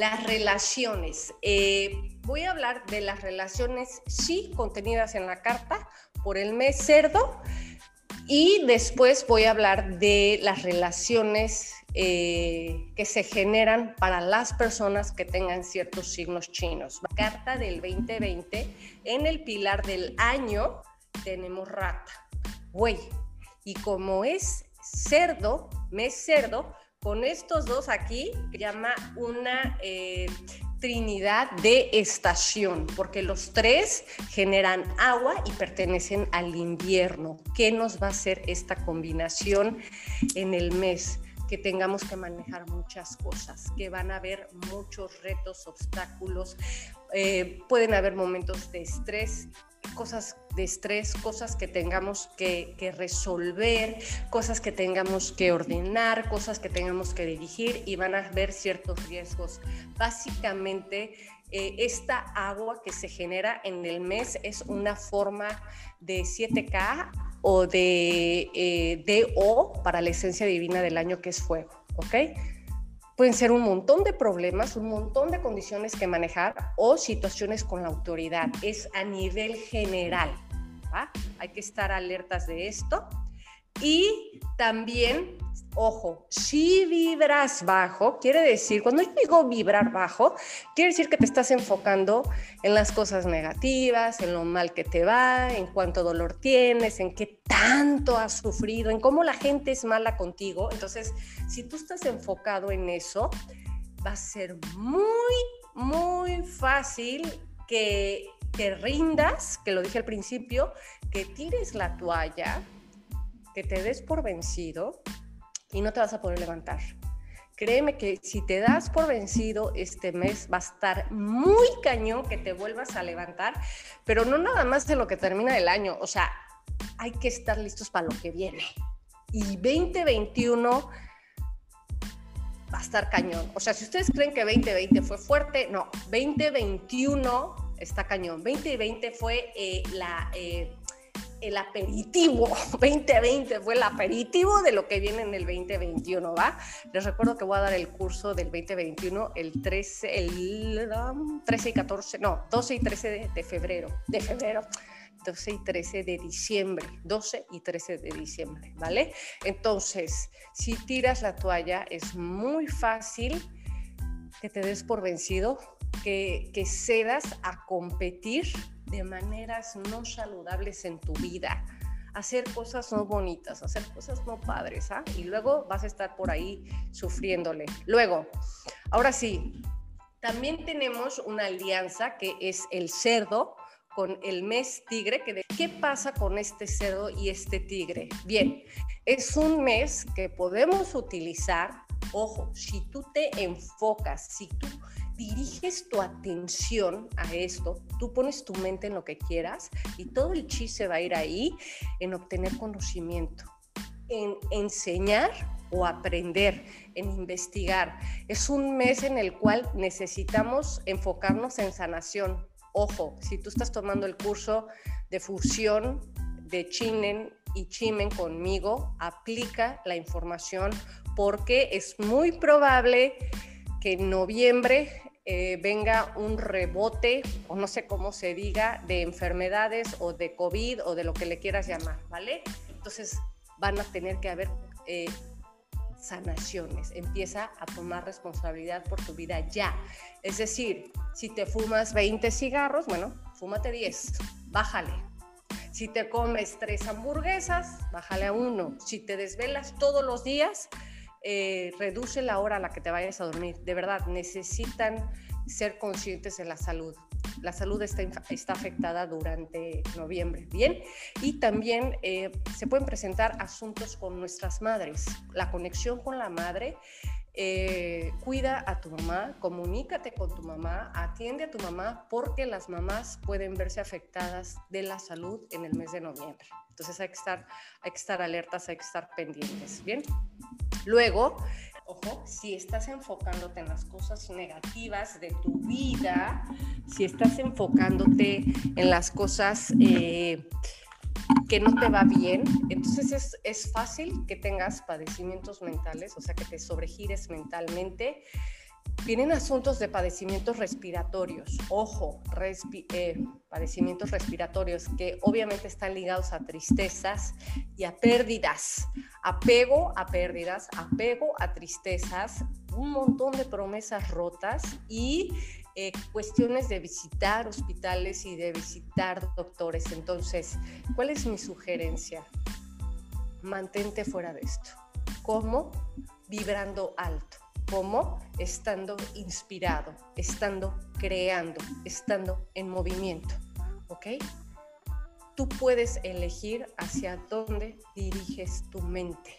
las relaciones. Eh, voy a hablar de las relaciones, sí, contenidas en la carta por el mes cerdo. Y después voy a hablar de las relaciones eh, que se generan para las personas que tengan ciertos signos chinos. Carta del 2020, en el pilar del año tenemos rata, buey. Y como es cerdo, mes cerdo, con estos dos aquí, llama una eh, trinidad de estación, porque los tres generan agua y pertenecen al invierno. ¿Qué nos va a hacer esta combinación en el mes? que tengamos que manejar muchas cosas, que van a haber muchos retos, obstáculos, eh, pueden haber momentos de estrés, cosas de estrés, cosas que tengamos que, resolver, cosas que tengamos que ordenar, cosas que tengamos que dirigir y van a haber ciertos riesgos. Básicamente, eh, esta agua que se genera en el mes es una forma de 7K o de eh, DO para la esencia divina del año que es fuego, ¿ok? Pueden ser un montón de problemas, un montón de condiciones que manejar o situaciones con la autoridad. Es a nivel general. Hay que estar alertas de esto. Y también, ojo, si vibras bajo, quiere decir, cuando yo digo vibrar bajo, quiere decir que te estás enfocando en las cosas negativas, en lo mal que te va, en cuánto dolor tienes, en qué tanto has sufrido, en cómo la gente es mala contigo. Entonces, si tú estás enfocado en eso, va a ser muy, muy fácil que te rindas, que lo dije al principio, que tires la toalla que te des por vencido y no te vas a poder levantar. Créeme que si te das por vencido este mes va a estar muy cañón que te vuelvas a levantar, pero no nada más de lo que termina el año, o sea, hay que estar listos para lo que viene. Y 2021 va a estar cañón. O sea, si ustedes creen que 2020 fue fuerte, no, 2021 está cañón. 2020 fue eh, la... Eh, el aperitivo 2020 fue el aperitivo de lo que viene en el 2021, ¿va? Les recuerdo que voy a dar el curso del 2021 el 13, el 13 y 14, no, 12 y 13 de, febrero, de febrero. 12 y 13 de diciembre, 12 y 13 de diciembre, ¿vale? Entonces, si tiras la toalla, es muy fácil que te des por vencido, que, que cedas a competir de maneras no saludables en tu vida, hacer cosas no bonitas, hacer cosas no padres, ¿ah? Y luego vas a estar por ahí sufriéndole. Luego, ahora sí, también tenemos una alianza que es el cerdo con el mes tigre. ¿Qué pasa con este cerdo y este tigre? Bien, es un mes que podemos utilizar. Ojo, si tú te enfocas, si tú diriges tu atención a esto, tú pones tu mente en lo que quieras y todo el chi se va a ir ahí en obtener conocimiento, en enseñar o aprender, en investigar. Es un mes en el cual necesitamos enfocarnos en sanación. Ojo, si tú estás tomando el curso de fusión de Chinen y Chimen conmigo, aplica la información porque es muy probable que en noviembre eh, venga un rebote, o no sé cómo se diga, de enfermedades o de COVID o de lo que le quieras llamar, ¿vale? Entonces van a tener que haber eh, sanaciones. Empieza a tomar responsabilidad por tu vida ya. Es decir, si te fumas 20 cigarros, bueno, fúmate 10, bájale. Si te comes tres hamburguesas, bájale a uno. Si te desvelas todos los días, eh, reduce la hora a la que te vayas a dormir. De verdad, necesitan ser conscientes de la salud. La salud está, afectada durante noviembre, ¿bien? Y también eh, se pueden presentar asuntos con nuestras madres. La conexión con la madre eh, cuida a tu mamá, comunícate con tu mamá, atiende a tu mamá porque las mamás pueden verse afectadas de la salud en el mes de noviembre. Entonces hay que estar, hay que estar alertas, hay que estar pendientes. Bien. Luego, ojo, si estás enfocándote en las cosas negativas de tu vida, si estás enfocándote en las cosas eh, que no te va bien, entonces es, es, fácil que tengas padecimientos mentales, o sea, que te sobregires mentalmente, Vienen asuntos de padecimientos respiratorios, ojo, eh, padecimientos respiratorios que obviamente están ligados a tristezas y a pérdidas, apego a pérdidas, apego a tristezas, un montón de promesas rotas y eh, cuestiones de visitar hospitales y de visitar doctores. Entonces, ¿cuál es mi sugerencia? Mantente fuera de esto. ¿Cómo? Vibrando alto como estando inspirado, estando creando, estando en movimiento. ¿Ok? Tú puedes elegir hacia dónde diriges tu mente.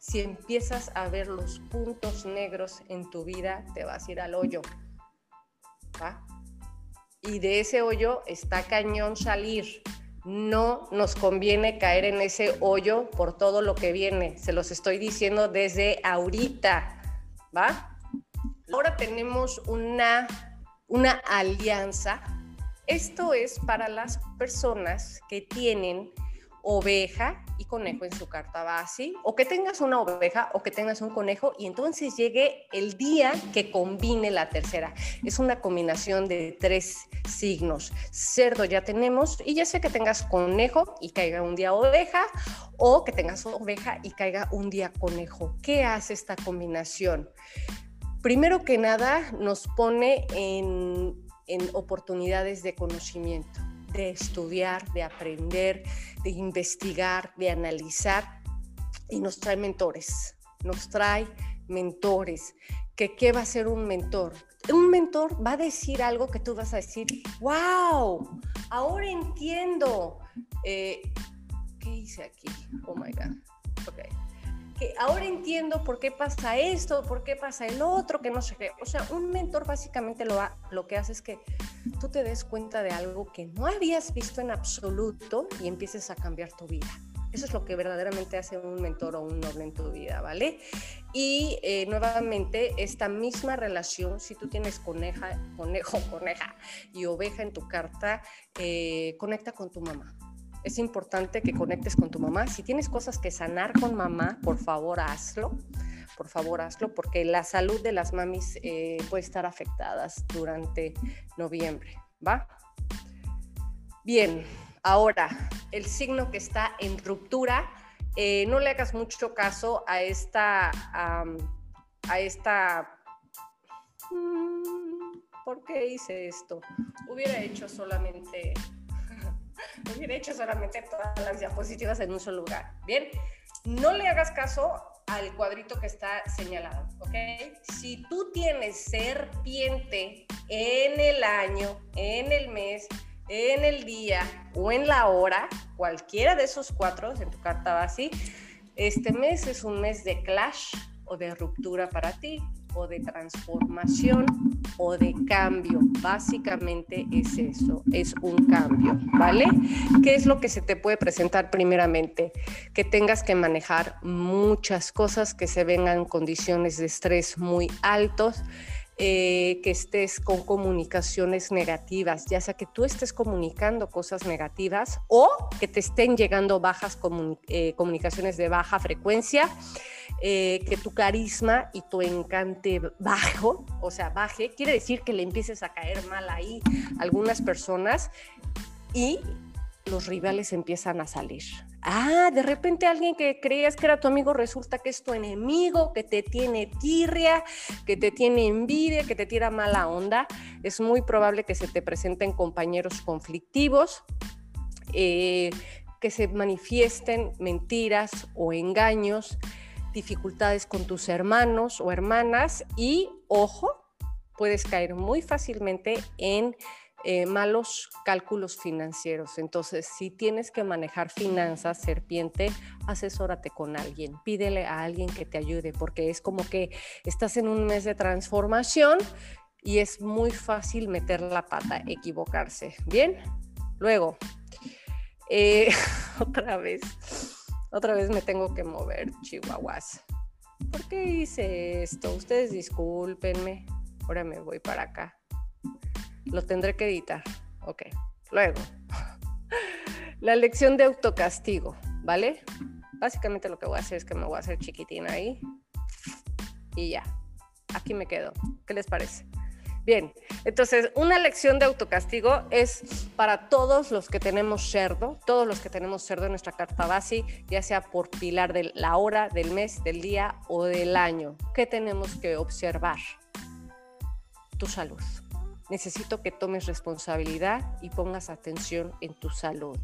Si empiezas a ver los puntos negros en tu vida, te vas a ir al hoyo. ¿Va? Y de ese hoyo está cañón salir. No nos conviene caer en ese hoyo por todo lo que viene. Se los estoy diciendo desde ahorita ¿va? Ahora tenemos una, una alianza. Esto es para las personas que tienen oveja y conejo en su carta base, o que tengas una oveja o que tengas un conejo y entonces llegue el día que combine la tercera. Es una combinación de tres signos. Cerdo ya tenemos y ya sé que tengas conejo y caiga un día oveja o que tengas oveja y caiga un día conejo. ¿Qué hace esta combinación? Primero que nada nos pone en, en oportunidades de conocimiento de estudiar, de aprender, de investigar, de analizar y nos trae mentores, nos trae mentores. ¿Que, ¿Qué va a ser un mentor? Un mentor va a decir algo que tú vas a decir, wow, ahora entiendo. Eh, ¿Qué hice aquí? Oh my God. Okay ahora entiendo por qué pasa esto, por qué pasa el otro, que no sé qué. O sea, un mentor básicamente lo, lo que hace es que tú te des cuenta de algo que no habías visto en absoluto y empieces a cambiar tu vida. Eso es lo que verdaderamente hace un mentor o un noble en tu vida, ¿vale? Y eh, nuevamente, esta misma relación, si tú tienes coneja, conejo, coneja y oveja en tu carta, eh, conecta con tu mamá es importante que conectes con tu mamá. Si tienes cosas que sanar con mamá, por favor hazlo. Por favor hazlo porque la salud de las mamis eh, puede estar afectadas durante noviembre. ¿Va? Bien, ahora el signo que está en ruptura, eh, no le hagas mucho caso a esta, a esta mm, ¿por qué hice esto? Hubiera hecho solamente hubiera hecho solamente todas las diapositivas en un solo lugar. Bien, no le hagas caso al cuadrito que está señalado, ¿ok? Si tú tienes serpiente en el año, en el mes, en el día o en la hora, cualquiera de esos cuatro en tu carta va así, este mes es un mes de clash o de ruptura para ti o de transformación o de cambio. Básicamente es eso, es un cambio, ¿vale? ¿Qué es lo que se te puede presentar primeramente? Que tengas que manejar muchas cosas, que se vengan condiciones de estrés muy altos. Eh, que estés con comunicaciones negativas, ya sea que tú estés comunicando cosas negativas o que te estén llegando bajas eh, comunicaciones de baja frecuencia eh, que tu carisma y tu encante bajo, o sea, baje, quiere decir que le empieces a caer mal ahí a algunas personas y los rivales empiezan a salir. Ah, de repente alguien que creías que era tu amigo resulta que es tu enemigo, que te tiene tirria, que te tiene envidia, que te tira mala onda. Es muy probable que se te presenten compañeros conflictivos, eh, que se manifiesten mentiras o engaños dificultades con tus hermanos o hermanas y, ojo, puedes caer muy fácilmente en eh, malos cálculos financieros. Entonces, si tienes que manejar finanzas, serpiente, asesórate con alguien, pídele a alguien que te ayude, porque es como que estás en un mes de transformación y es muy fácil meter la pata, equivocarse. Bien, luego, eh, otra vez otra vez me tengo que mover, chihuahuas. ¿Por qué hice esto? Ustedes discúlpenme. Ahora me voy para acá. Lo tendré que editar. Ok. Luego. La lección de autocastigo, ¿vale? Básicamente lo que voy a hacer es que me voy a hacer chiquitina ahí. Y ya. aquí me quedo. ¿Qué les parece? Bien, entonces una lección de autocastigo es para todos los que tenemos cerdo, todos los que tenemos cerdo en nuestra carta base, ya sea por pilar de la hora, del mes, del día o del año. ¿Qué tenemos que observar? Tu salud. Necesito que tomes responsabilidad y pongas atención en tu salud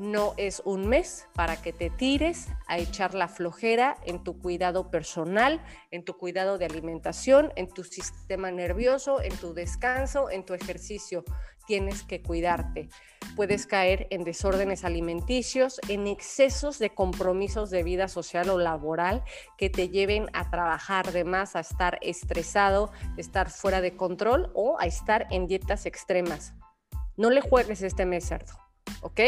no es un mes para que te tires a echar la flojera en tu cuidado personal, en tu cuidado de alimentación, en tu sistema nervioso, en tu descanso, en tu ejercicio. Tienes que cuidarte. Puedes caer en desórdenes alimenticios, en excesos de compromisos de vida social o laboral que te lleven a trabajar de más, a estar estresado, estar fuera de control o a estar en dietas extremas. No le juegues este mes, cerdo. ¿Ok?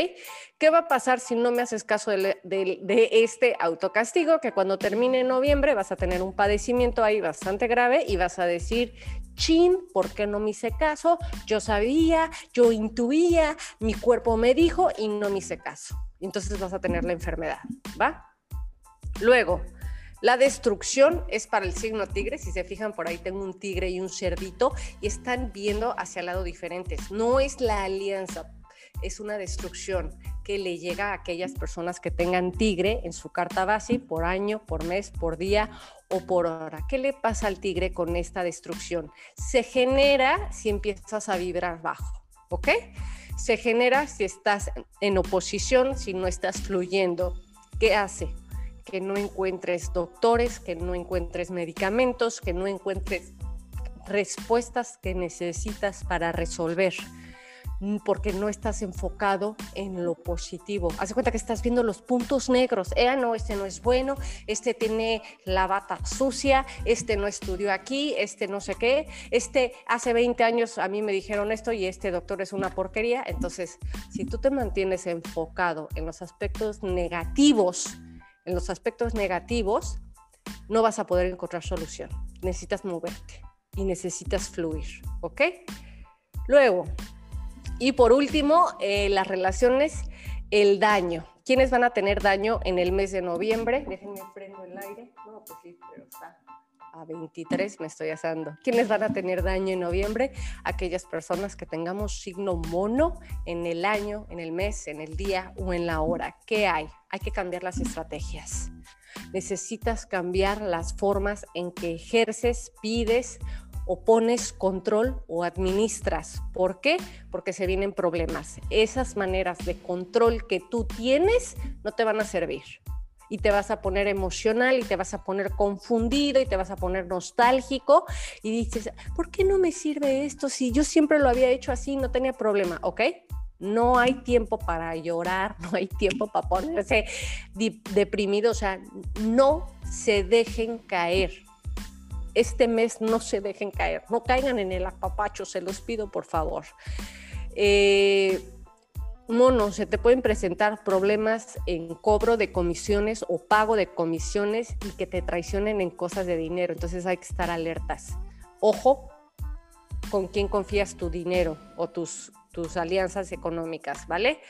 ¿Qué va a pasar si no me haces caso de, este autocastigo? Que cuando termine noviembre vas a tener un padecimiento ahí bastante grave y vas a decir, chin, ¿por qué no me hice caso? Yo sabía, yo intuía, mi cuerpo me dijo y no me hice caso. Entonces vas a tener la enfermedad, ¿va? Luego, la destrucción es para el signo tigre. Si se fijan, por ahí tengo un tigre y un cerdito y están viendo hacia el lado diferentes. No es la alianza es una destrucción que le llega a aquellas personas que tengan tigre en su carta base por año, por mes, por día o por hora. ¿Qué le pasa al tigre con esta destrucción? Se genera si empiezas a vibrar bajo, ¿ok? Se genera si estás en oposición, si no estás fluyendo. ¿Qué hace? Que no encuentres doctores, que no encuentres medicamentos, que no encuentres respuestas que necesitas para resolver porque no estás enfocado en lo positivo. Haz cuenta que estás viendo los puntos negros. Eh, no, este no es bueno, este tiene la bata sucia, este no estudió aquí, este no sé qué, este hace 20 años a mí me dijeron esto y este doctor es una porquería. Entonces, si tú te mantienes enfocado en los aspectos negativos, en los aspectos negativos, no vas a poder encontrar solución. Necesitas moverte y necesitas fluir, ¿ok? Luego, y por último, eh, las relaciones, el daño. ¿Quiénes van a tener daño en el mes de noviembre? Déjenme prendo el aire. No, pues sí, pero está a 23 me estoy asando. ¿Quiénes van a tener daño en noviembre? Aquellas personas que tengamos signo mono en el año, en el mes, en el día o en la hora. ¿Qué hay? Hay que cambiar las estrategias. Necesitas cambiar las formas en que ejerces, pides o pones control o administras. ¿Por qué? Porque se vienen problemas. Esas maneras de control que tú tienes no te van a servir. Y te vas a poner emocional y te vas a poner confundido y te vas a poner nostálgico y dices, ¿por qué no me sirve esto? Si yo siempre lo había hecho así, no tenía problema, ¿ok? No hay tiempo para llorar, no hay tiempo para ponerse deprimido, o sea, no se dejen caer este mes no se dejen caer, no caigan en el apapacho, se los pido por favor. Eh, mono, se te pueden presentar problemas en cobro de comisiones o pago de comisiones y que te traicionen en cosas de dinero, entonces hay que estar alertas. Ojo con quién confías tu dinero o tus, tus alianzas económicas, ¿vale?